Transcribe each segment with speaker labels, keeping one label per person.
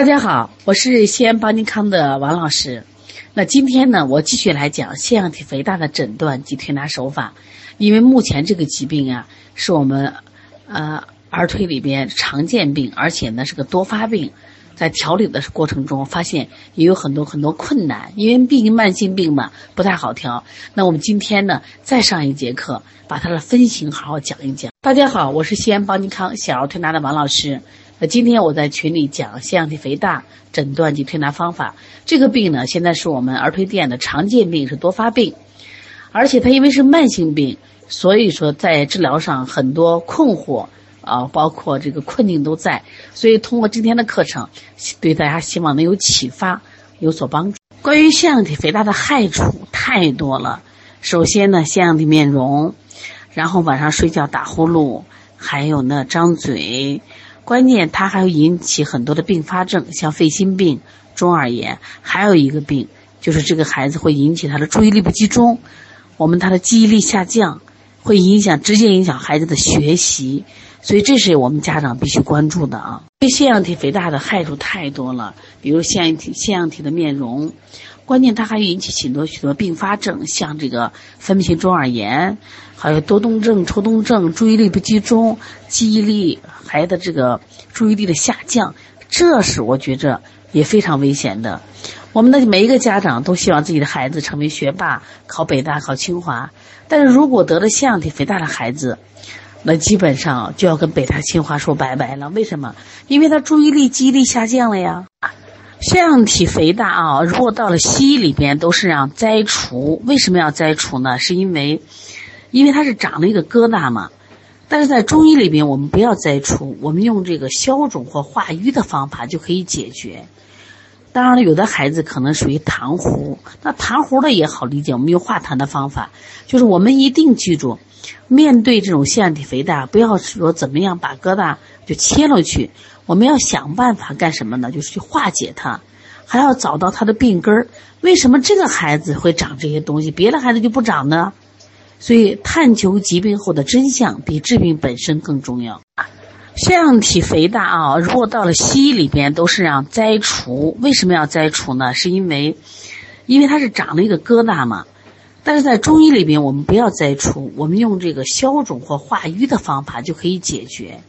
Speaker 1: 大家好，我是西安邦尼康的王老师。那今天呢，我继续来讲腺样体肥大的诊断及推拿手法。因为目前这个疾病啊，是我们呃儿推里边常见病，而且呢是个多发病。在调理的过程中，发现也有很多很多困难，因为毕竟慢性病嘛，不太好调。那我们今天呢，再上一节课，把它的分型好好讲一讲。大家好，我是西安邦尼康小儿推拿的王老师。那今天我在群里讲腺样体肥大诊断及推拿方法。这个病呢，现在是我们儿推店的常见病，是多发病，而且它因为是慢性病，所以说在治疗上很多困惑啊，包括这个困境都在。所以通过今天的课程，对大家希望能有启发，有所帮助。关于腺样体肥大的害处太多了。首先呢，腺样体面容，然后晚上睡觉打呼噜，还有呢张嘴。关键它还会引起很多的并发症，像肺心病、中耳炎，还有一个病就是这个孩子会引起他的注意力不集中，我们他的记忆力下降，会影响直接影响孩子的学习，所以这是我们家长必须关注的啊。对腺样体肥大的害处太多了，比如腺样体腺样体的面容。关键它还引起许多许多并发症，像这个分泌性中耳炎，还有多动症、抽动症、注意力不集中、记忆力，孩子这个注意力的下降，这是我觉着也非常危险的。我们的每一个家长都希望自己的孩子成为学霸，考北大、考清华。但是如果得了腺样体肥大的孩子，那基本上就要跟北大、清华说拜拜了。为什么？因为他注意力、记忆力下降了呀。腺样体肥大啊，如果到了西医里边都是让摘除。为什么要摘除呢？是因为，因为它是长了一个疙瘩嘛。但是在中医里边，我们不要摘除，我们用这个消肿或化瘀的方法就可以解决。当然了，有的孩子可能属于痰糊，那痰糊的也好理解，我们用化痰的方法。就是我们一定记住，面对这种腺样体肥大，不要说怎么样把疙瘩就切了去。我们要想办法干什么呢？就是去化解它，还要找到它的病根儿。为什么这个孩子会长这些东西，别的孩子就不长呢？所以，探求疾病后的真相比治病本身更重要。腺样体肥大啊，如果到了西医里边都是让摘除。为什么要摘除呢？是因为，因为它是长了一个疙瘩嘛。但是在中医里边，我们不要摘除，我们用这个消肿或化瘀的方法就可以解决。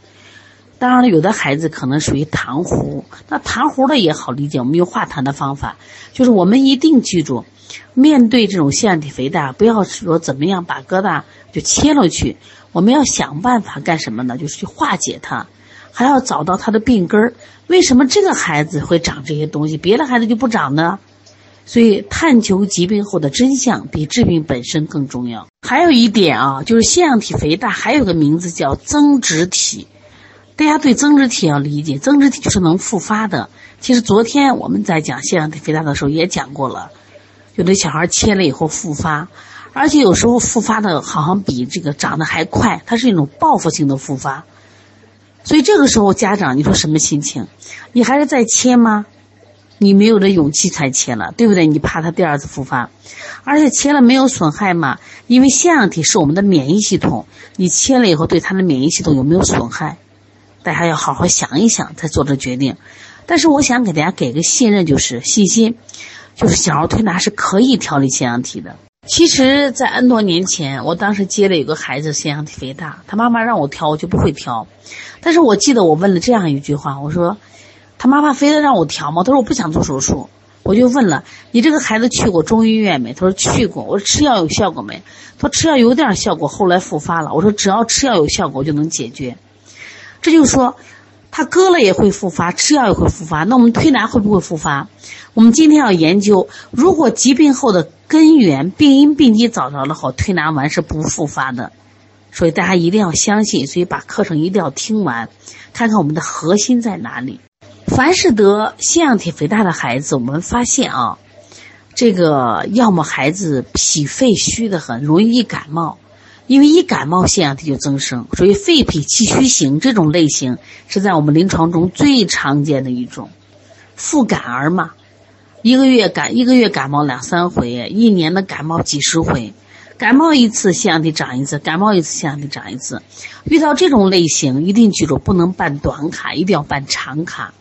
Speaker 1: 当然了，有的孩子可能属于痰糊，那痰糊的也好理解，我们用化痰的方法。就是我们一定记住，面对这种腺样体肥大，不要说怎么样把疙瘩就切了去，我们要想办法干什么呢？就是去化解它，还要找到它的病根儿。为什么这个孩子会长这些东西，别的孩子就不长呢？所以，探求疾病后的真相比治病本身更重要。还有一点啊，就是腺样体肥大还有个名字叫增殖体。大家对增殖体要理解，增殖体就是能复发的。其实昨天我们在讲腺样体肥大的时候也讲过了，有的小孩切了以后复发，而且有时候复发的好像比这个长得还快，它是一种报复性的复发。所以这个时候家长你说什么心情？你还是在切吗？你没有这勇气才切了，对不对？你怕他第二次复发，而且切了没有损害吗？因为腺样体是我们的免疫系统，你切了以后对他的免疫系统有没有损害？大家要好好想一想，再做这决定。但是我想给大家给个信任，就是信心，就是小儿推拿是可以调理腺样体的。其实，在 N 多年前，我当时接了有个孩子腺样体肥大，他妈妈让我调，我就不会调。但是我记得我问了这样一句话，我说：“他妈妈非得让我调吗？”他说：“我不想做手术。”我就问了：“你这个孩子去过中医院没？”他说：“去过。”我说：“吃药有效果没？”他说：“吃药有点效果，后来复发了。”我说：“只要吃药有效果，就能解决。”这就是说，他割了也会复发，吃药也会复发。那我们推拿会不会复发？我们今天要研究，如果疾病后的根源、病因、病机找着了后，推拿完是不复发的。所以大家一定要相信，所以把课程一定要听完，看看我们的核心在哪里。凡是得腺样体肥大的孩子，我们发现啊，这个要么孩子脾肺虚的很，容易感冒。因为一感冒，腺样体就增生，所以肺脾气虚型这种类型是在我们临床中最常见的一种。复感儿嘛，一个月感一个月感冒两三回，一年的感冒几十回，感冒一次腺样体长一次，感冒一次腺样体长一次。遇到这种类型，一定记住不能办短卡，一定要办长卡。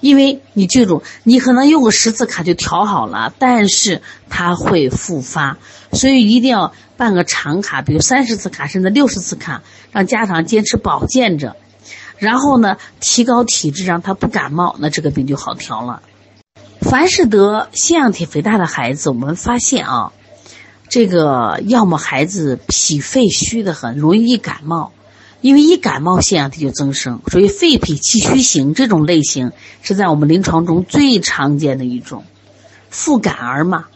Speaker 1: 因为你记住，你可能用个十次卡就调好了，但是它会复发，所以一定要办个长卡，比如三十次卡甚至六十次卡，让家长坚持保健着，然后呢，提高体质，让他不感冒，那这个病就好调了。凡是得腺样体肥大的孩子，我们发现啊，这个要么孩子脾肺虚的很，容易易感冒。因为一感冒，腺样体就增生，所以肺脾气虚型这种类型是在我们临床中最常见的一种。复感儿嘛，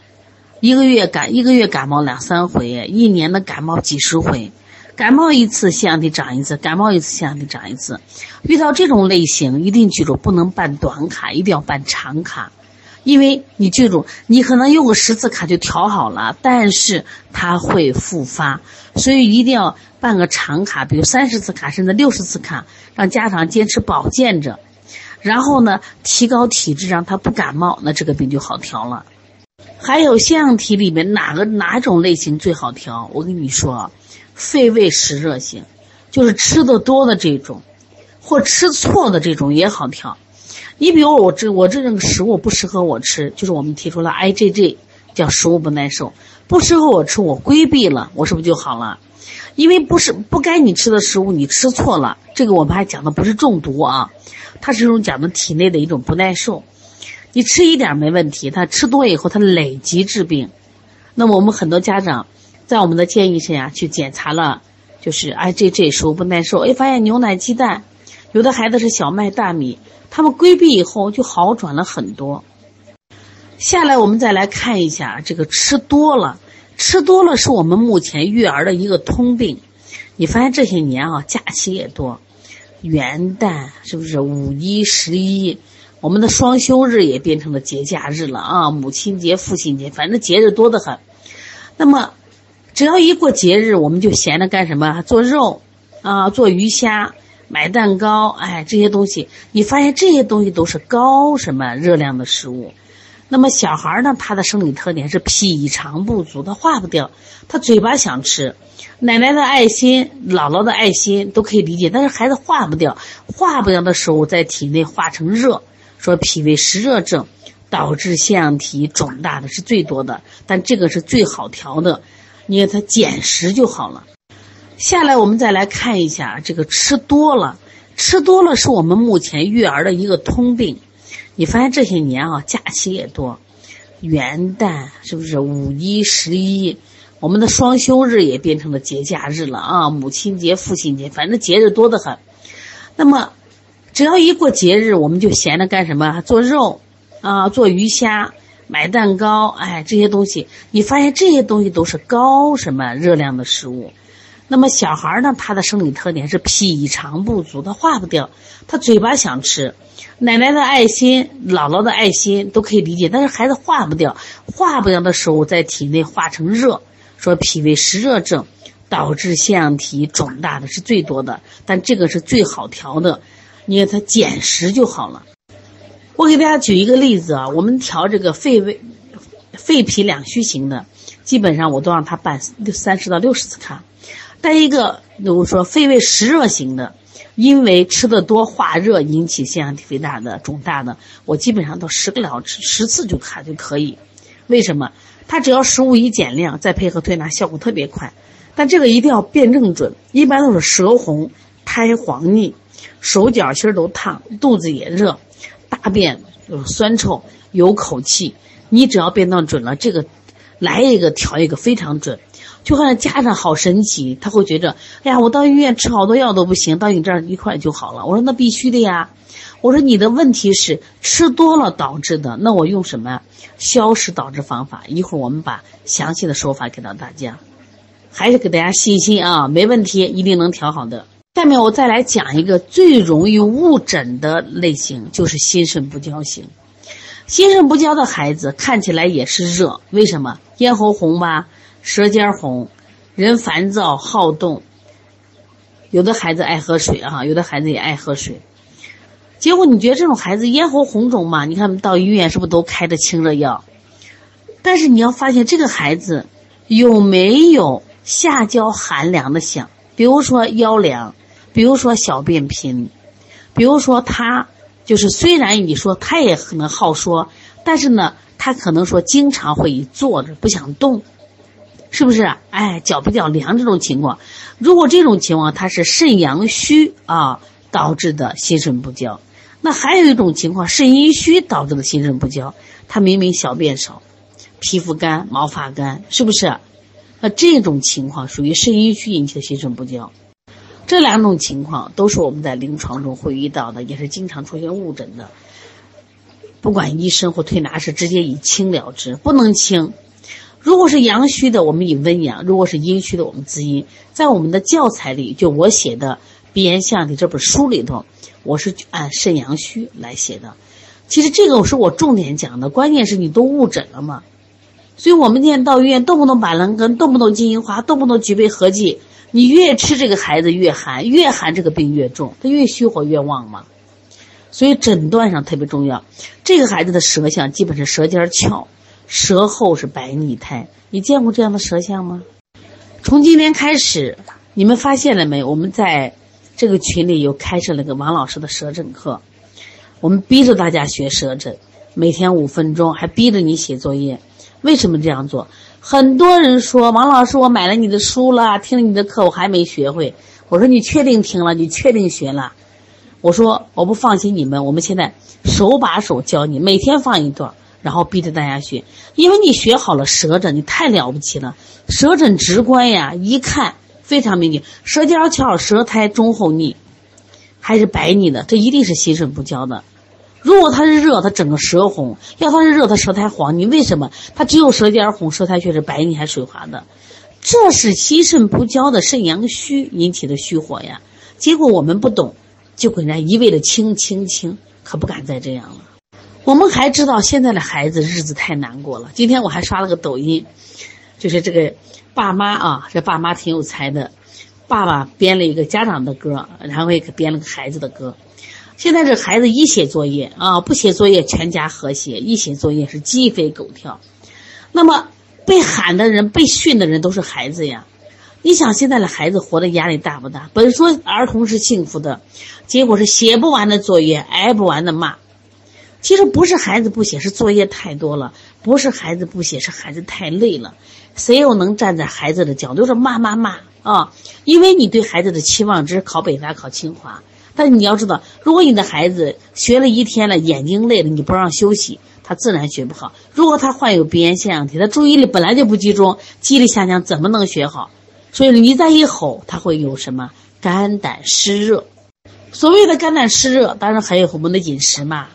Speaker 1: 一个月感一个月感冒两三回，一年的感冒几十回，感冒一次腺样体长一次，感冒一次腺样体长一次。遇到这种类型，一定记住不能办短卡，一定要办长卡。因为你记住，你可能用个十次卡就调好了，但是它会复发，所以一定要办个长卡，比如三十次卡甚至六十次卡，让家长坚持保健着，然后呢，提高体质，让他不感冒，那这个病就好调了。还有腺样体里面哪个哪种类型最好调？我跟你说，肺胃湿热型，就是吃的多的这种，或吃错的这种也好调。你比如我这我这种食物不适合我吃，就是我们提出了 IgG，叫食物不耐受，不适合我吃，我规避了，我是不是就好了？因为不是不该你吃的食物，你吃错了，这个我们还讲的不是中毒啊，它是一种讲的体内的一种不耐受。你吃一点没问题，它吃多以后它累积致病。那么我们很多家长在我们的建议下去检查了，就是 IgG 食物不耐受，哎，发现牛奶、鸡蛋，有的孩子是小麦、大米。他们规避以后就好转了很多。下来我们再来看一下这个吃多了，吃多了是我们目前育儿的一个通病。你发现这些年啊，假期也多，元旦是不是五一、十一，我们的双休日也变成了节假日了啊？母亲节、父亲节，反正节日多得很。那么，只要一过节日，我们就闲着干什么？做肉啊，做鱼虾。买蛋糕，哎，这些东西，你发现这些东西都是高什么热量的食物？那么小孩呢？他的生理特点是脾肠不足，他化不掉，他嘴巴想吃，奶奶的爱心、姥姥的爱心都可以理解，但是孩子化不掉，化不掉的时候在体内化成热，说脾胃湿热症导致腺样体肿大的是最多的，但这个是最好调的，你给他减食就好了。下来，我们再来看一下这个吃多了，吃多了是我们目前育儿的一个通病。你发现这些年啊，假期也多，元旦是不是五一、十一，我们的双休日也变成了节假日了啊？母亲节、父亲节，反正节日多得很。那么，只要一过节日，我们就闲着干什么？做肉啊，做鱼虾，买蛋糕，哎，这些东西，你发现这些东西都是高什么热量的食物？那么小孩呢？他的生理特点是脾肠不足，他化不掉，他嘴巴想吃，奶奶的爱心、姥姥的爱心都可以理解，但是孩子化不掉，化不掉的时候在体内化成热，说脾胃湿热症导致腺样体肿大的是最多的，但这个是最好调的，你给他减食就好了。我给大家举一个例子啊，我们调这个肺胃、肺脾两虚型的，基本上我都让他办三十到六十次卡。再一个，比如说肺胃湿热型的，因为吃的多化热引起腺样体肥大的肿大的，我基本上都十个疗吃十次就卡就可以。为什么？他只要食物一减量，再配合推拿，效果特别快。但这个一定要辩证准，一般都是舌红、苔黄腻、手脚心都烫、肚子也热、大便有酸臭、有口气。你只要辩证准了，这个来一个调一个非常准。就好像家长好神奇，他会觉着，哎呀，我到医院吃好多药都不行，到你这儿一块就好了。我说那必须的呀，我说你的问题是吃多了导致的，那我用什么消食导致方法？一会儿我们把详细的说法给到大家，还是给大家信心啊，没问题，一定能调好的。下面我再来讲一个最容易误诊的类型，就是心肾不交型。心肾不交的孩子看起来也是热，为什么？咽喉红吧？舌尖红，人烦躁好动，有的孩子爱喝水啊，有的孩子也爱喝水。结果你觉得这种孩子咽喉红肿嘛？你看到医院是不是都开的清热药？但是你要发现这个孩子有没有下焦寒凉的象？比如说腰凉，比如说小便频，比如说他就是虽然你说他也可能好说，但是呢，他可能说经常会坐着不想动，是不是？哎，脚比较凉这种情况，如果这种情况它是肾阳虚啊导致的心肾不交，那还有一种情况肾阴虚导致的心肾不交，他明明小便少，皮肤干、毛发干，是不是？那这种情况属于肾阴虚引起的心肾不交。这两种情况都是我们在临床中会遇到的，也是经常出现误诊的。不管医生或推拿师，直接以清了之，不能清。如果是阳虚的，我们以温阳；如果是阴虚的，我们滋阴。在我们的教材里，就我写的《鼻炎相体》这本书里头，我是按肾阳虚来写的。其实这个是我重点讲的，关键是你都误诊了嘛。所以我们现在到医院，动不动板蓝根，动不动金银花，动不动举杯合剂。你越吃这个孩子越寒，越寒这个病越重，他越虚火越旺嘛。所以诊断上特别重要。这个孩子的舌象基本是舌尖翘，舌后是白腻苔。你见过这样的舌象吗？从今天开始，你们发现了没？我们在这个群里又开设了个王老师的舌诊课，我们逼着大家学舌诊，每天五分钟，还逼着你写作业。为什么这样做？很多人说王老师，我买了你的书了，听了你的课，我还没学会。我说你确定听了？你确定学了？我说我不放心你们，我们现在手把手教你，每天放一段，然后逼着大家学。因为你学好了舌诊，你太了不起了。舌诊直观呀，一看非常明显，舌尖翘，舌苔中厚腻，还是白腻的，这一定是心肾不交的。如果他是热，他整个舌红；要他是热，他舌苔黄。你为什么？他只有舌尖红，舌苔却是白腻还水滑的，这是心肾不交的肾阳虚引起的虚火呀。结果我们不懂，就给人家一味的清清清，可不敢再这样了。我们还知道现在的孩子日子太难过了。今天我还刷了个抖音，就是这个爸妈啊，这爸妈挺有才的，爸爸编了一个家长的歌，然后也编了个孩子的歌。现在这孩子一写作业啊，不写作业全家和谐；一写作业是鸡飞狗跳。那么被喊的人、被训的人都是孩子呀。你想现在的孩子活的压力大不大？本说儿童是幸福的，结果是写不完的作业，挨不完的骂。其实不是孩子不写，是作业太多了；不是孩子不写，是孩子太累了。谁又能站在孩子的角度说骂骂骂啊？因为你对孩子的期望值考北大、考清华。但你要知道，如果你的孩子学了一天了，眼睛累了，你不让休息，他自然学不好。如果他患有鼻炎腺样体，他注意力本来就不集中，记忆力下降，怎么能学好？所以你再一吼，他会有什么肝胆湿热？所谓的肝胆湿热，当然还有我们的饮食嘛。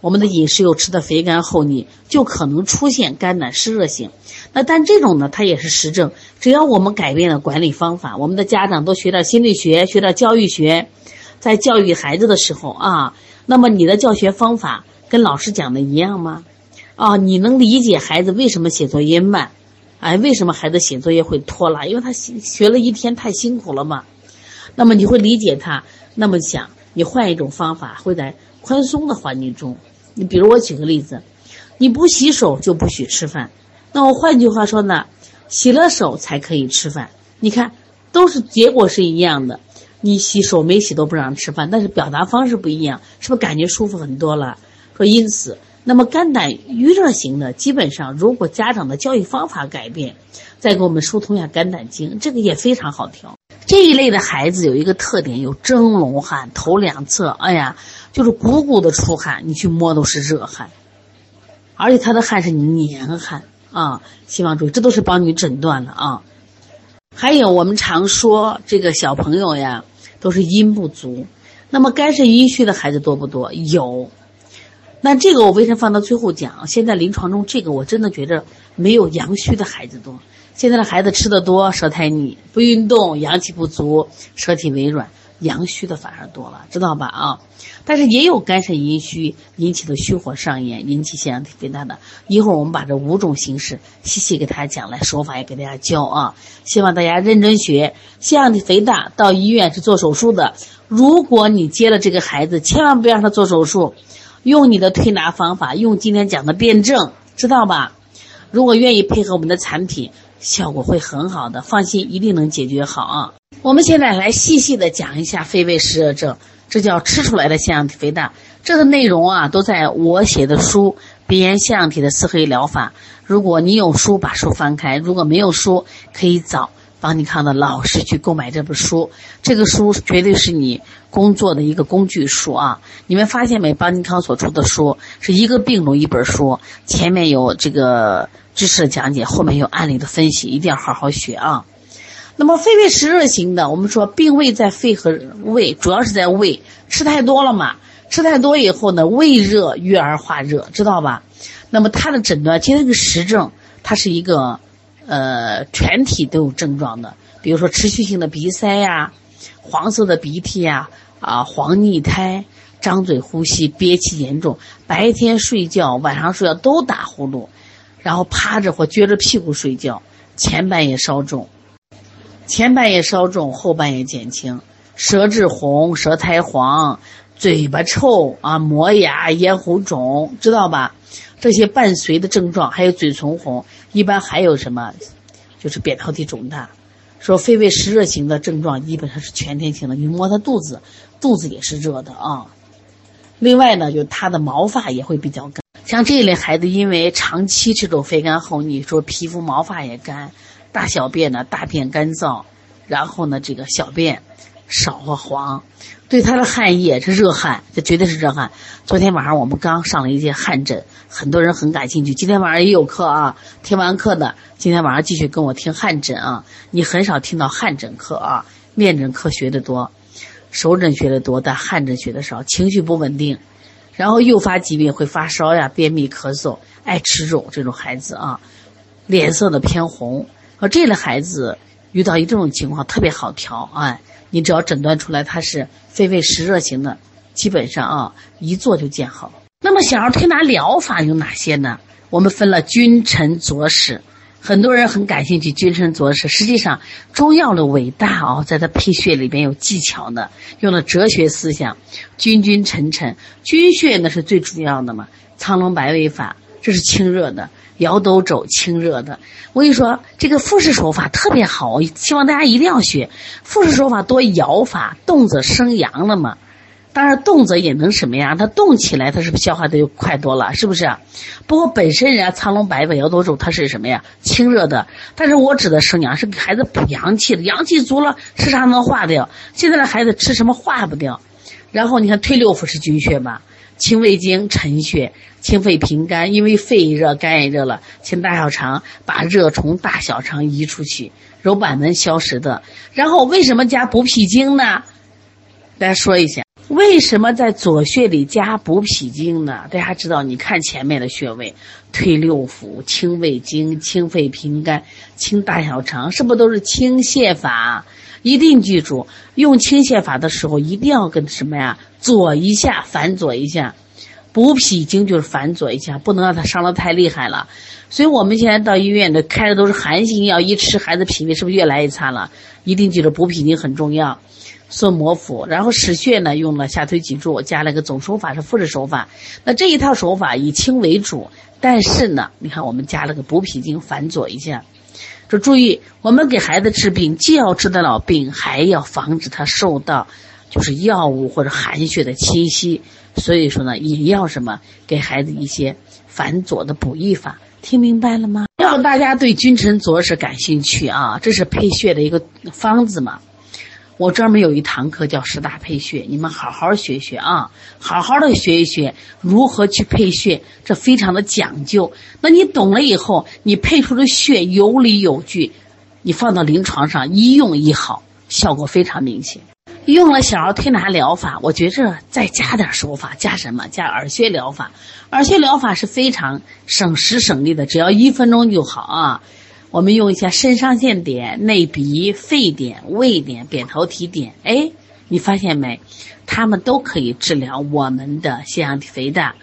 Speaker 1: 我们的饮食又吃的肥甘厚腻，就可能出现肝胆湿热型。那但这种呢，它也是实证。只要我们改变了管理方法，我们的家长都学点心理学，学点教育学。在教育孩子的时候啊，那么你的教学方法跟老师讲的一样吗？啊，你能理解孩子为什么写作业慢？哎，为什么孩子写作业会拖拉？因为他学了一天太辛苦了嘛。那么你会理解他，那么想你换一种方法，会在宽松的环境中。你比如我举个例子，你不洗手就不许吃饭。那我换句话说呢，洗了手才可以吃饭。你看，都是结果是一样的。你洗手没洗都不让吃饭，但是表达方式不一样，是不是感觉舒服很多了？说因此，那么肝胆郁热型的，基本上如果家长的教育方法改变，再给我们疏通一下肝胆经，这个也非常好调。这一类的孩子有一个特点，有蒸笼汗，头两侧，哎呀，就是鼓鼓的出汗，你去摸都是热汗，而且他的汗是黏汗啊。希望注意，这都是帮你诊断了啊。还有我们常说这个小朋友呀，都是阴不足。那么肝肾阴虚的孩子多不多？有。那这个我为什么放到最后讲？现在临床中这个我真的觉得没有阳虚的孩子多。现在的孩子吃的多，舌苔腻，不运动，阳气不足，舌体微软。阳虚的反而多了，知道吧？啊，但是也有肝肾阴虚引起的虚火上炎，引起腺样体肥大的。一会儿我们把这五种形式细细给大家讲，来手法也给大家教啊。希望大家认真学。腺样体肥大到医院是做手术的，如果你接了这个孩子，千万不要让他做手术，用你的推拿方法，用今天讲的辩证，知道吧？如果愿意配合我们的产品，效果会很好的，放心，一定能解决好啊。我们现在来细细的讲一下肺胃湿热症，这叫吃出来的腺样体肥大。这个内容啊，都在我写的书《鼻炎腺样体的四合一疗法》。如果你有书，把书翻开；如果没有书，可以找邦尼康的老师去购买这本书。这个书绝对是你工作的一个工具书啊！你们发现没？邦尼康所出的书是一个病种一本书，前面有这个知识的讲解，后面有案例的分析，一定要好好学啊！那么肺胃湿热型的，我们说病位在肺和胃，主要是在胃，吃太多了嘛。吃太多以后呢，胃热郁而化热，知道吧？那么它的诊断其实这个实证，它是一个，呃，全体都有症状的。比如说持续性的鼻塞呀，黄色的鼻涕呀，啊，黄腻苔，张嘴呼吸，憋气严重，白天睡觉，晚上睡觉都打呼噜，然后趴着或撅着屁股睡觉，前半夜稍重，前半夜稍重，后半夜减轻，舌质红，舌苔黄。嘴巴臭啊，磨牙、咽喉肿，知道吧？这些伴随的症状还有嘴唇红，一般还有什么？就是扁桃体肿大。说肺胃湿热型的症状基本上是全天性的，你摸他肚子，肚子也是热的啊。另外呢，就他的毛发也会比较干。像这一类孩子，因为长期这种肺干后腻，说皮肤毛发也干，大小便呢大便干燥，然后呢这个小便。少和黄，对他的汗液是热汗，这绝对是热汗。昨天晚上我们刚上了一节汗诊，很多人很感兴趣。今天晚上也有课啊，听完课的今天晚上继续跟我听汗诊啊。你很少听到汗诊课啊，面诊课学的多，手诊学的多，但汗诊学的少。情绪不稳定，然后诱发疾病会发烧呀、便秘、咳嗽、爱吃肉这种孩子啊，脸色的偏红，和这类孩子遇到一这种情况特别好调哎。你只要诊断出来他是肺胃湿热型的，基本上啊一做就见好。那么小儿推拿疗法有哪些呢？我们分了君臣佐使，很多人很感兴趣君臣佐使。实际上中药的伟大啊，在它配穴里边有技巧的，用了哲学思想，君君臣臣，君穴那是最主要的嘛。苍龙白尾法这是清热的。摇斗肘清热的，我跟你说，这个复式手法特别好，希望大家一定要学。复式手法多摇法，动则生阳了嘛。当然动则也能什么呀？它动起来，它是不是消化的就快多了？是不是？不过本身人家苍龙白尾摇斗肘它是什么呀？清热的。但是我指的生阳是给孩子补阳气的，阳气足了吃啥能化掉？现在的孩子吃什么化不掉？然后你看推六腑是君穴吧？清胃经、沉穴、清肺平肝，因为肺热、肝也热了，清大小肠，把热从大小肠移出去，揉板门消食的。然后为什么加补脾经呢？大家说一下，为什么在左穴里加补脾经呢？大家知道，你看前面的穴位，推六腑、清胃经、清肺平肝、清大小肠，是不是都是清泻法？一定记住，用清泻法的时候，一定要跟什么呀？左一下，反左一下，补脾经就是反左一下，不能让它伤得太厉害了。所以我们现在到医院的开的都是寒性药，一吃孩子脾胃是不是越来越差了？一定记住补脾经很重要。顺摩腹，然后使穴呢，用了下推脊柱，加了个总手法是复式手法。那这一套手法以清为主，但是呢，你看我们加了个补脾经反左一下。就注意，我们给孩子治病，既要治得了病，还要防止他受到。就是药物或者寒血的侵袭，所以说呢，也要什么给孩子一些反左的补益法，听明白了吗？要大家对君臣佐使感兴趣啊，这是配穴的一个方子嘛。我专门有一堂课叫十大配穴，你们好好学学啊，好好的学一学如何去配穴，这非常的讲究。那你懂了以后，你配出的穴有理有据，你放到临床上一用一好，效果非常明显。用了小儿推拿疗法，我觉着再加点手法，加什么？加耳穴疗法。耳穴疗法是非常省时省力的，只要一分钟就好啊。我们用一下肾上腺点、内鼻、肺点、胃点、扁桃体点，哎，你发现没？他们都可以治疗我们的腺样体肥大。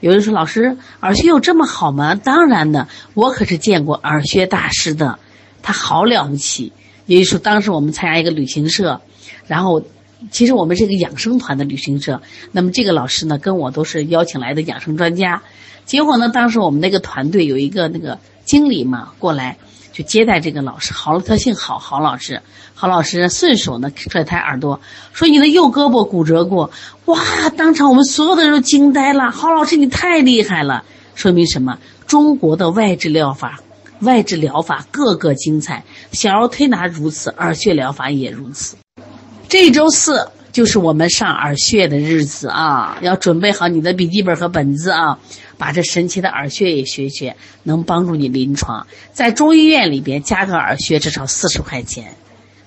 Speaker 1: 有人说：“老师，耳穴有这么好吗？”当然的，我可是见过耳穴大师的，他好了不起。也就是说，当时我们参加一个旅行社。然后，其实我们是一个养生团的旅行社。那么这个老师呢，跟我都是邀请来的养生专家。结果呢，当时我们那个团队有一个那个经理嘛过来，就接待这个老师，郝特姓郝，郝老师，郝老师顺手呢拽他耳朵，说你的右胳膊骨折过，哇！当场我们所有的人都惊呆了，郝老师你太厉害了，说明什么？中国的外治疗法，外治疗法个个精彩，小儿推拿如此，耳穴疗法也如此。这周四就是我们上耳穴的日子啊，要准备好你的笔记本和本子啊。把这神奇的耳穴也学学，能帮助你临床。在中医院里边加个耳穴，至少四十块钱。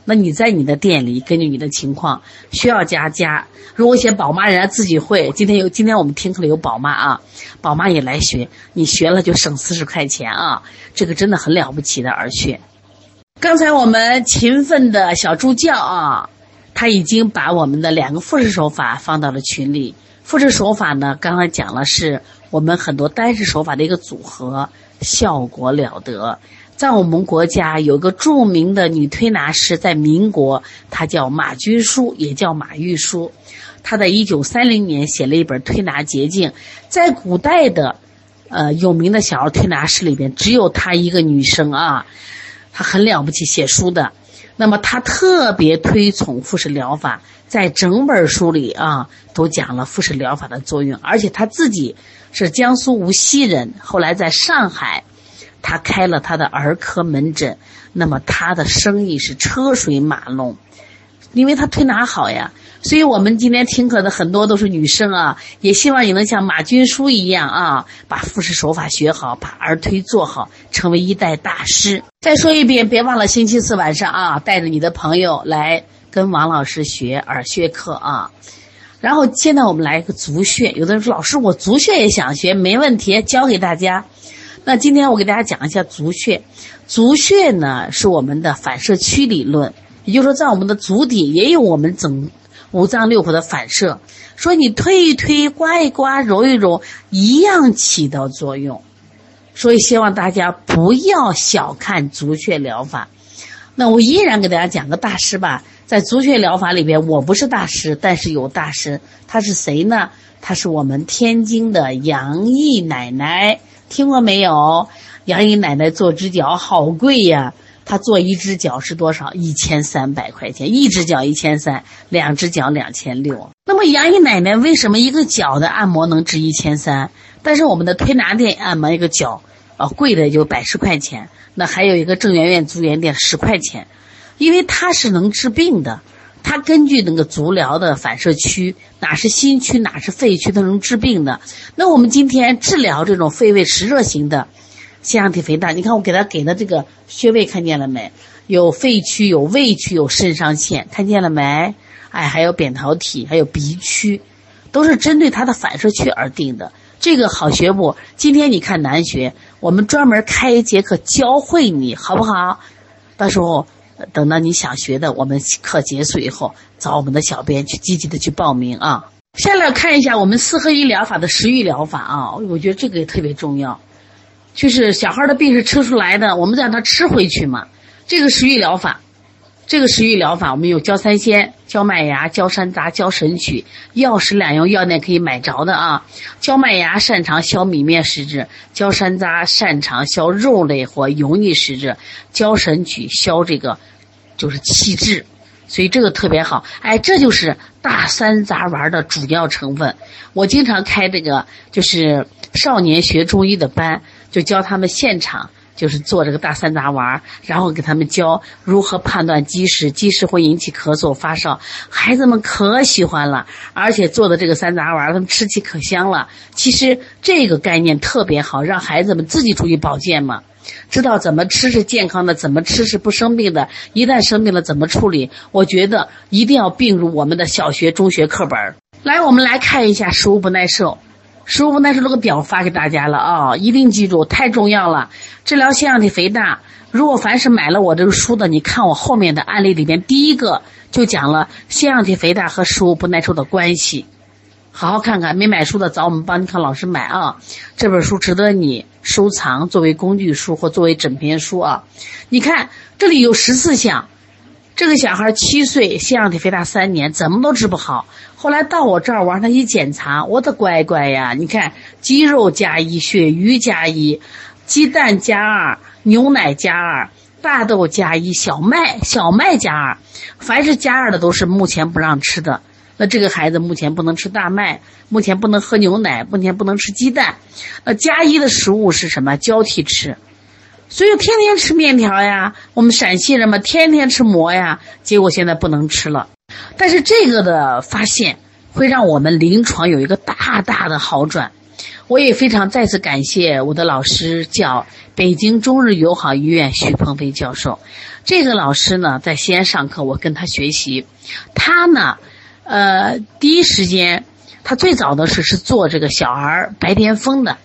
Speaker 1: 那你在你的店里，根据你的情况需要加加。如果些宝妈人家自己会，今天有今天我们听课里有宝妈啊，宝妈也来学，你学了就省四十块钱啊，这个真的很了不起的耳穴。刚才我们勤奋的小助教啊，他已经把我们的两个复式手法放到了群里。复式手法呢，刚才讲了是。我们很多单式手法的一个组合，效果了得。在我们国家有个著名的女推拿师，在民国，她叫马君书，也叫马玉书。她在一九三零年写了一本《推拿捷径》。在古代的，呃，有名的小儿推拿师里边，只有她一个女生啊，她很了不起，写书的。那么他特别推崇复式疗法，在整本书里啊，都讲了复式疗法的作用，而且他自己。是江苏无锡人，后来在上海，他开了他的儿科门诊，那么他的生意是车水马龙，因为他推拿好呀。所以我们今天听课的很多都是女生啊，也希望你能像马君书一样啊，把复式手法学好，把儿推做好，成为一代大师。再说一遍，别忘了星期四晚上啊，带着你的朋友来跟王老师学耳穴课啊。然后现在我们来一个足穴，有的人说老师我足穴也想学，没问题，教给大家。那今天我给大家讲一下足穴。足穴呢是我们的反射区理论，也就是说在我们的足底也有我们整五脏六腑的反射。说你推一推、刮一刮、揉一揉，一样起到作用。所以希望大家不要小看足穴疗法。那我依然给大家讲个大师吧。在足穴疗法里边，我不是大师，但是有大师，他是谁呢？他是我们天津的杨毅奶奶，听过没有？杨毅奶奶做指甲好贵呀，他做一只脚是多少？一千三百块钱，一只脚一千三，两只脚两千六。那么杨姨奶奶为什么一个脚的按摩能值一千三？但是我们的推拿店按摩一个脚，啊，贵的就百十块钱。那还有一个郑媛媛足源店十块钱。因为它是能治病的，它根据那个足疗的反射区，哪是心区，哪是肺区，它能治病的。那我们今天治疗这种肺胃湿热型的腺样体肥大，你看我给他给的这个穴位看见了没？有肺区，有胃区，有肾上腺，看见了没？哎，还有扁桃体，还有鼻区，都是针对它的反射区而定的。这个好学不？今天你看难学，我们专门开一节课教会你，好不好？到时候。等到你想学的，我们课结束以后，找我们的小编去积极的去报名啊。下来看一下我们四合一疗法的食欲疗法啊，我觉得这个也特别重要。就是小孩的病是吃出来的，我们让他吃回去嘛。这个食欲疗法。这个食欲疗法，我们有焦三仙、焦麦芽、焦山楂、焦神曲，药食两用，药店可以买着的啊。焦麦芽擅长消米面食质，焦山楂擅长消肉类或油腻食质，焦神曲消这个就是气滞，所以这个特别好。哎，这就是大山楂丸的主要成分。我经常开这个就是少年学中医的班，就教他们现场。就是做这个大三杂丸，然后给他们教如何判断积食，积食会引起咳嗽、发烧，孩子们可喜欢了。而且做的这个三杂丸，他们吃起可香了。其实这个概念特别好，让孩子们自己注意保健嘛，知道怎么吃是健康的，怎么吃是不生病的。一旦生病了怎么处理？我觉得一定要并入我们的小学、中学课本。来，我们来看一下食物不耐受。食物不耐受这个表发给大家了啊，一定记住，太重要了。治疗腺样体肥大，如果凡是买了我这个书的，你看我后面的案例里边，第一个就讲了腺样体肥大和食物不耐受的关系。好好看看，没买书的找我们邦尼康老师买啊，这本书值得你收藏，作为工具书或作为整篇书啊。你看这里有十四项。这个小孩七岁，腺样体肥大三年，怎么都治不好。后来到我这儿，我让他一检查，我的乖乖呀！你看，肌肉加一，鳕鱼加一，鸡蛋加二，牛奶加二，大豆加一，小麦小麦加二，凡是加二的都是目前不让吃的。那这个孩子目前不能吃大麦，目前不能喝牛奶，目前不能吃鸡蛋。那加一的食物是什么？交替吃。所以天天吃面条呀，我们陕西人嘛，天天吃馍呀，结果现在不能吃了。但是这个的发现会让我们临床有一个大大的好转。我也非常再次感谢我的老师，叫北京中日友好医院徐鹏飞教授。这个老师呢，在西安上课，我跟他学习。他呢，呃，第一时间，他最早的是是做这个小儿白癜风的。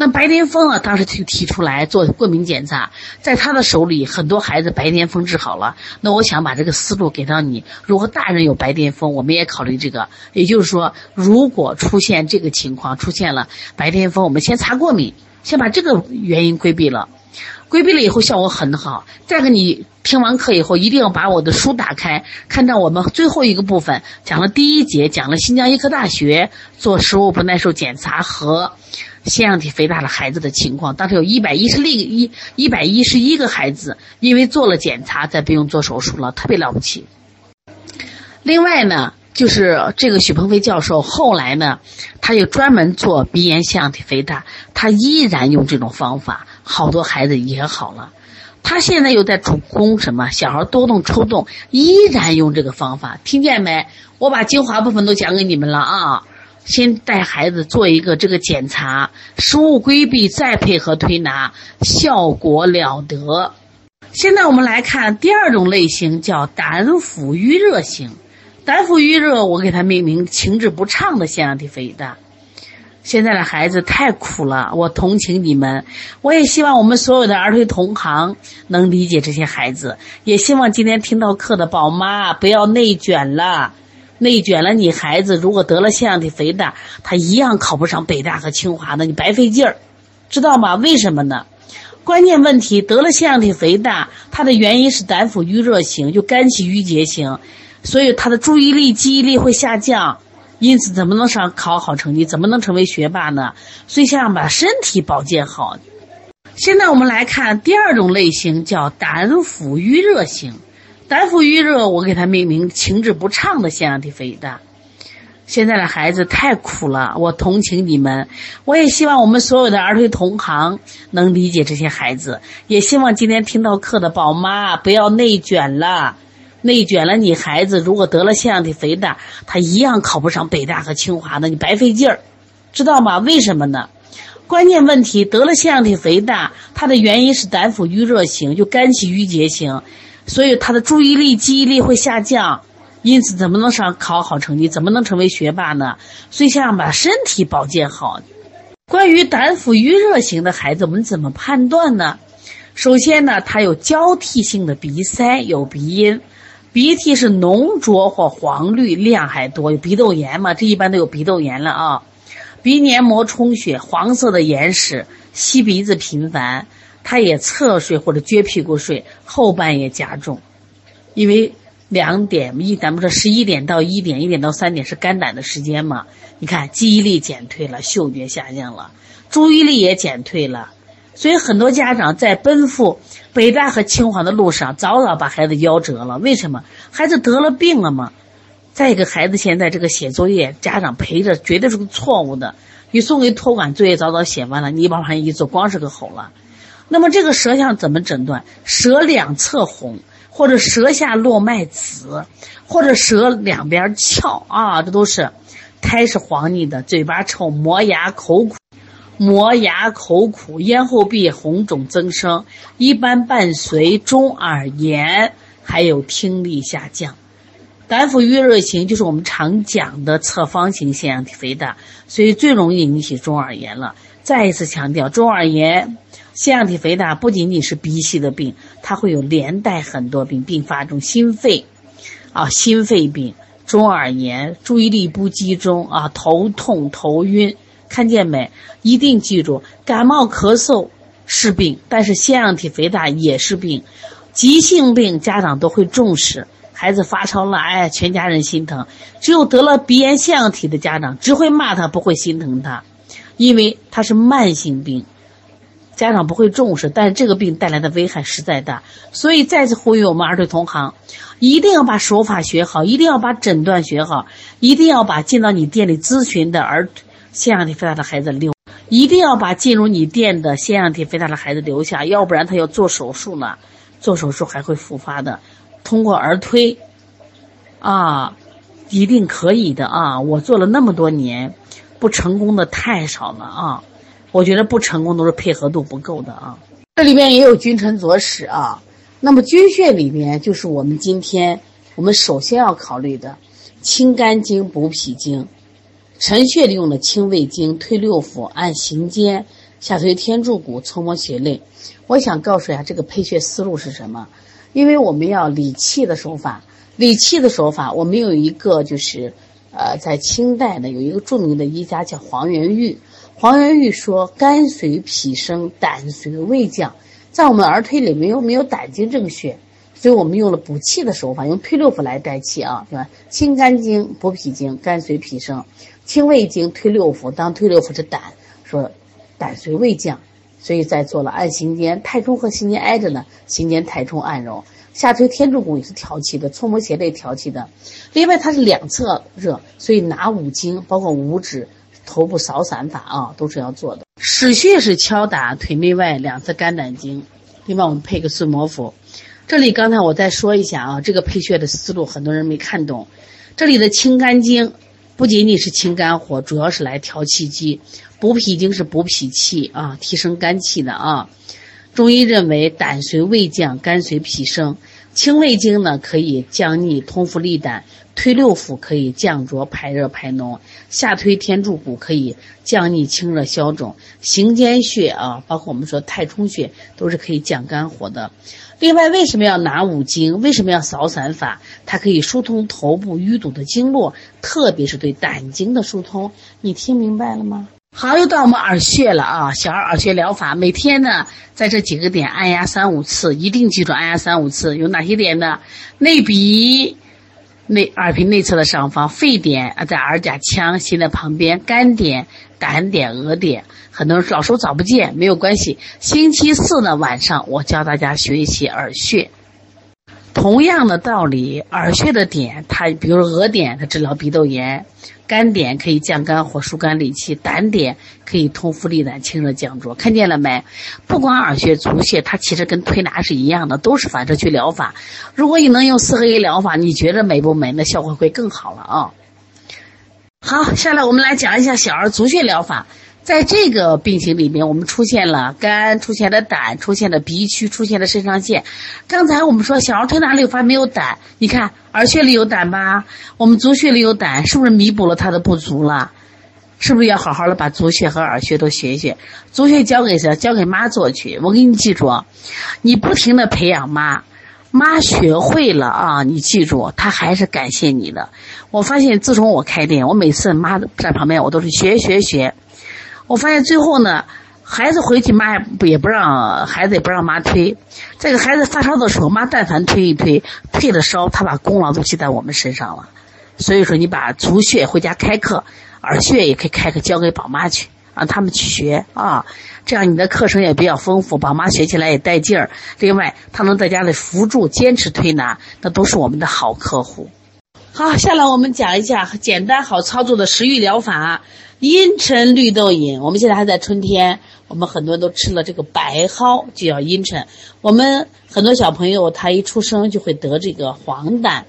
Speaker 1: 那白癜风啊，当时就提出来做过敏检查，在他的手里，很多孩子白癜风治好了。那我想把这个思路给到你，如果大人有白癜风，我们也考虑这个。也就是说，如果出现这个情况，出现了白癜风，我们先查过敏，先把这个原因规避了。规避了以后效果很好。再给你听完课以后，一定要把我的书打开，看到我们最后一个部分讲了第一节，讲了新疆医科大学做食物不耐受检查和。腺样体肥大的孩子的情况，当时有一百一十例一一百一十一个孩子，因为做了检查，再不用做手术了，特别了不起。另外呢，就是这个许鹏飞教授后来呢，他又专门做鼻炎腺样体肥大，他依然用这种方法，好多孩子也好了。他现在又在主攻什么？小孩多动抽动，依然用这个方法，听见没？我把精华部分都讲给你们了啊。先带孩子做一个这个检查，食物规避，再配合推拿，效果了得。现在我们来看第二种类型，叫胆腑郁热型。胆腑郁热，我给它命名情志不畅的腺样体肥大。现在的孩子太苦了，我同情你们。我也希望我们所有的儿推同行能理解这些孩子，也希望今天听到课的宝妈不要内卷了。内卷了，你孩子如果得了腺样体肥大，他一样考不上北大和清华的，你白费劲儿，知道吗？为什么呢？关键问题得了腺样体肥大，它的原因是胆腑郁热型，就肝气郁结型，所以他的注意力、记忆力会下降，因此怎么能上考好成绩？怎么能成为学霸呢？所以先要把身体保健好。现在我们来看第二种类型，叫胆腑郁热型。胆腑郁热，我给它命名情志不畅的腺样体肥大。现在的孩子太苦了，我同情你们。我也希望我们所有的儿推同行能理解这些孩子，也希望今天听到课的宝妈不要内卷了。内卷了，你孩子如果得了腺样体肥大，他一样考不上北大和清华的，你白费劲儿，知道吗？为什么呢？关键问题得了腺样体肥大，它的原因是胆腑郁热型，就肝气郁结型。所以他的注意力、记忆力会下降，因此怎么能上考好成绩？怎么能成为学霸呢？所以先要把身体保健好。关于胆腑郁热型的孩子，我们怎么判断呢？首先呢，他有交替性的鼻塞，有鼻音，鼻涕是浓浊或黄绿，量还多，有鼻窦炎嘛？这一般都有鼻窦炎了啊。鼻黏膜充血，黄色的眼屎，吸鼻子频繁。他也侧睡或者撅屁股睡，后半夜加重，因为两点一，咱们说十一点到一点，一点到三点是肝胆的时间嘛。你看记忆力减退了，嗅觉下降了，注意力也减退了，所以很多家长在奔赴北大和清华的路上，早早把孩子夭折了。为什么？孩子得了病了嘛。再一个，孩子现在这个写作业，家长陪着绝对是个错误的。你送给托管作业早早写完了，你往上一坐，光是个吼了。那么这个舌象怎么诊断？舌两侧红，或者舌下络脉紫，或者舌两边翘啊，这都是苔是黄腻的，嘴巴臭，磨牙口苦，磨牙口苦，咽后壁红肿增生，一般伴随中耳炎，还有听力下降。胆腑郁热型就是我们常讲的侧方形腺样体肥大，所以最容易引起中耳炎了。再一次强调，中耳炎。腺样体肥大不仅仅是鼻系的病，它会有连带很多病并发症，心肺，啊，心肺病、中耳炎、注意力不集中啊，头痛、头晕，看见没？一定记住，感冒咳嗽是病，但是腺样体肥大也是病，急性病家长都会重视。孩子发烧了，哎，全家人心疼；只有得了鼻炎腺样体的家长只会骂他，不会心疼他，因为他是慢性病。家长不会重视，但是这个病带来的危害实在大，所以再次呼吁我们儿童同行，一定要把手法学好，一定要把诊断学好，一定要把进到你店里咨询的儿腺样体肥大的孩子留，一定要把进入你店的腺样体肥大的孩子留下，要不然他要做手术呢，做手术还会复发的。通过儿推，啊，一定可以的啊！我做了那么多年，不成功的太少了啊！我觉得不成功都是配合度不够的啊。这里面也有君臣佐使啊。那么君穴里面就是我们今天我们首先要考虑的，清肝经、补脾经。臣穴里用的清胃经、推六腑、按行间、下推天柱骨、搓摩血肋。我想告诉一下这个配穴思路是什么？因为我们要理气的手法，理气的手法，我们有一个就是，呃，在清代呢有一个著名的医家叫黄元玉。黄元玉说：“肝随脾升，胆随胃降。”在我们儿推里面又没有胆经这个穴，所以我们用了补气的手法，用推六腑来代气啊，对吧？清肝经、补脾经，肝随脾升；清胃经、推六腑，当推六腑是胆，说胆随胃降。所以在做了按行间，太冲和行间挨着呢，行间太冲按揉，下推天柱骨也是调气的，搓摩鞋类调气的。另外它是两侧热，所以拿五经，包括五指、头部扫散法啊，都是要做的。使穴是敲打腿内外两侧肝胆经，另外我们配个顺摩腹。这里刚才我再说一下啊，这个配穴的思路很多人没看懂。这里的清肝经不仅仅是清肝火，主要是来调气机。补脾经是补脾气啊，提升肝气的啊。中医认为胆随胃降，肝随脾升。清胃经呢可以降逆、通腑利胆；推六腑可以降浊、排热、排脓；下推天柱骨可以降逆、清热、消肿。行间穴啊，包括我们说太冲穴，都是可以降肝火的。另外，为什么要拿五经？为什么要扫散法？它可以疏通头部淤堵的经络，特别是对胆经的疏通。你听明白了吗？好，又到我们耳穴了啊！小儿耳穴疗法，每天呢，在这几个点按压三五次，一定记住按压三五次。有哪些点呢？内鼻、内耳屏内侧的上方，肺点啊，在耳甲腔心的旁边，肝点、胆点、额点。很多人老说找不见，没有关系。星期四呢晚上，我教大家学习耳穴。同样的道理，耳穴的点，它比如额点，它治疗鼻窦炎；肝点可以降肝火、疏肝理气；胆点可以通腹利胆、清热降浊。看见了没？不管耳穴、足穴，它其实跟推拿是一样的，都是反射区疗法。如果你能用四合一疗法，你觉得美不美？那效果会更好了啊！好，下来我们来讲一下小儿足穴疗法。在这个病情里面，我们出现了肝，出现了胆，出现了鼻区，出现了肾上腺。刚才我们说小儿推拿里发没有胆，你看耳穴里有胆吧？我们足穴里有胆，是不是弥补了它的不足了？是不是要好好的把足穴和耳穴都学一学？足穴交给谁？交给妈做去。我给你记住，你不停的培养妈，妈学会了啊，你记住，她还是感谢你的。我发现自从我开店，我每次妈在旁边，我都是学学学。我发现最后呢，孩子回去妈也不也不让孩子也不让妈推，这个孩子发烧的时候，妈但凡推一推，退了烧，他把功劳都记在我们身上了。所以说，你把足穴回家开课，耳穴也可以开课，交给宝妈去，让他们去学啊。这样你的课程也比较丰富，宝妈学起来也带劲儿。另外，他能在家里辅助坚持推拿，那都是我们的好客户。好，下来我们讲一下简单好操作的食欲疗法。阴沉绿豆饮，我们现在还在春天，我们很多人都吃了这个白蒿，就叫阴沉。我们很多小朋友他一出生就会得这个黄疸，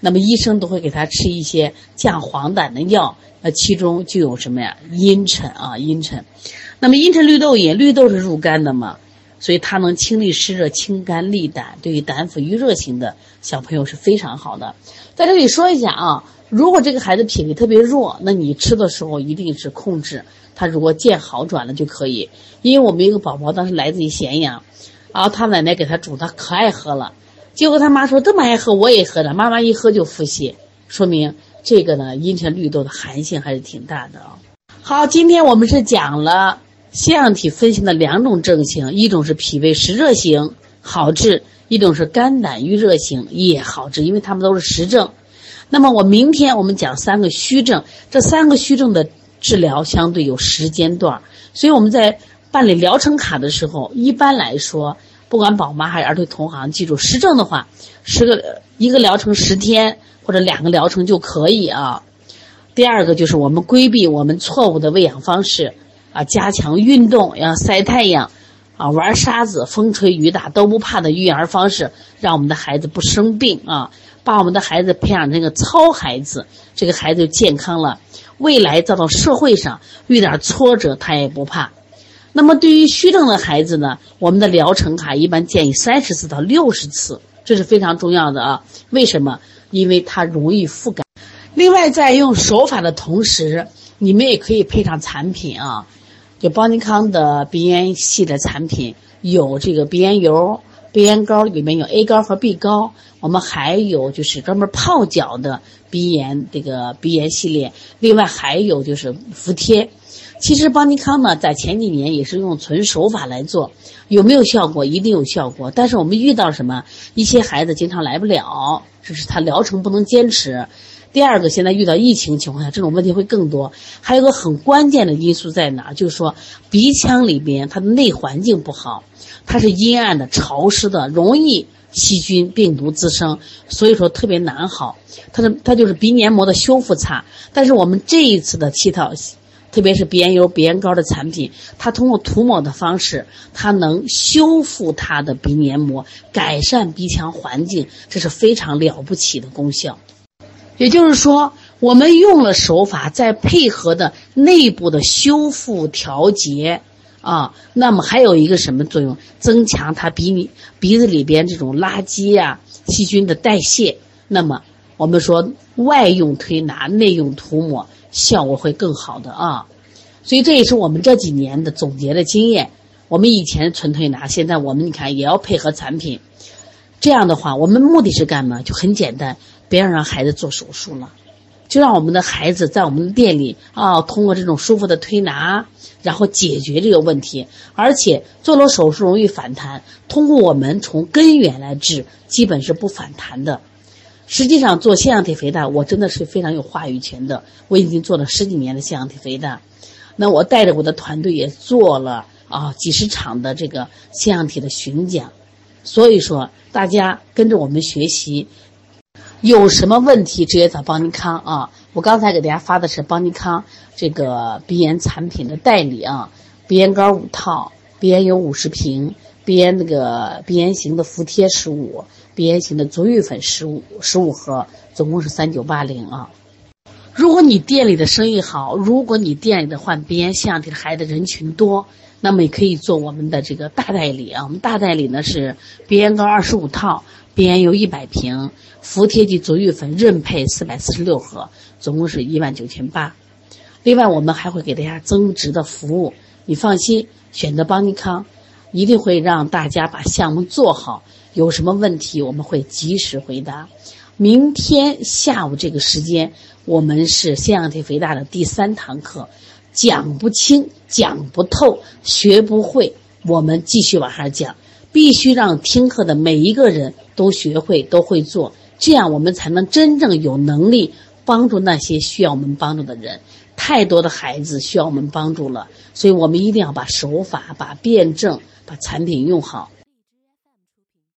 Speaker 1: 那么医生都会给他吃一些降黄疸的药，那其中就有什么呀？阴沉啊，阴沉。那么阴沉绿豆饮，绿豆是入肝的嘛，所以它能清利湿热、清肝利胆，对于胆腑郁热型的小朋友是非常好的。在这里说一下啊。如果这个孩子脾胃特别弱，那你吃的时候一定是控制。他如果见好转了就可以。因为我们一个宝宝当时来自于咸阳，然后他奶奶给他煮，他可爱喝了。结果他妈说这么爱喝，我也喝了。妈妈一喝就腹泻，说明这个呢阴沉绿豆的寒性还是挺大的啊。好，今天我们是讲了腺样体分型的两种症型，一种是脾胃湿热型好治，一种是肝胆郁热型也好治，因为他们都是实症。那么我明天我们讲三个虚症，这三个虚症的治疗相对有时间段，所以我们在办理疗程卡的时候，一般来说，不管宝妈还是儿童同行，记住实证的话，十个一个疗程十天或者两个疗程就可以啊。第二个就是我们规避我们错误的喂养方式啊，加强运动，要晒太阳，啊，玩沙子，风吹雨打都不怕的育儿方式，让我们的孩子不生病啊，把我们的孩子培养成个糙孩子，这个孩子就健康了，未来再到社会上遇点挫折他也不怕。那么对于虚症的孩子呢，我们的疗程卡一般建议三十次到六十次，这是非常重要的啊。为什么？因为它容易复感。另外，在用手法的同时，你们也可以配上产品啊，就邦尼康的鼻炎系列产品有这个鼻炎油、鼻炎膏，里面有 A 膏和 B 膏。我们还有就是专门泡脚的鼻炎这个鼻炎系列，另外还有就是服贴。其实邦尼康呢，在前几年也是用纯手法来做，有没有效果？一定有效果。但是我们遇到什么？一些孩子经常来不了，就是他疗程不能坚持。第二个，现在遇到疫情情况下，这种问题会更多。还有个很关键的因素在哪？就是说鼻腔里边它的内环境不好，它是阴暗的、潮湿的，容易细菌、病毒滋生，所以说特别难好。它的它就是鼻黏膜的修复差。但是我们这一次的气套，特别是鼻炎油、鼻炎膏的产品，它通过涂抹的方式，它能修复它的鼻黏膜，改善鼻腔环境，这是非常了不起的功效。也就是说，我们用了手法，再配合的内部的修复调节，啊，那么还有一个什么作用？增强它鼻里鼻子里边这种垃圾呀、细菌的代谢。那么我们说，外用推拿，内用涂抹，效果会更好的啊。所以这也是我们这几年的总结的经验。我们以前纯推拿，现在我们你看也要配合产品。这样的话，我们目的是干嘛？就很简单。别让让孩子做手术了，就让我们的孩子在我们的店里啊，通过这种舒服的推拿，然后解决这个问题。而且做了手术容易反弹，通过我们从根源来治，基本是不反弹的。实际上做腺样体肥大，我真的是非常有话语权的。我已经做了十几年的腺样体肥大，那我带着我的团队也做了啊几十场的这个腺样体的巡讲。所以说，大家跟着我们学习。有什么问题直接找邦尼康啊！我刚才给大家发的是邦尼康这个鼻炎产品的代理啊，鼻炎膏五套，鼻炎油五十瓶，鼻炎那个鼻炎型的服贴十五，鼻炎型的足浴粉十五十五盒，总共是三九八零啊。如果你店里的生意好，如果你店里的患鼻炎腺样体的孩子人群多，那么也可以做我们的这个大代理啊。我们大代理呢是鼻炎膏二十五套。鼻炎油一百瓶，服贴剂足浴粉任配四百四十六盒，总共是一万九千八。另外，我们还会给大家增值的服务，你放心，选择邦尼康，一定会让大家把项目做好。有什么问题，我们会及时回答。明天下午这个时间，我们是腺样体肥大的第三堂课，讲不清、讲不透、学不会，我们继续往下讲。必须让听课的每一个人都学会、都会做，这样我们才能真正有能力帮助那些需要我们帮助的人。太多的孩子需要我们帮助了，所以我们一定要把手法、把辩证、把产品用好。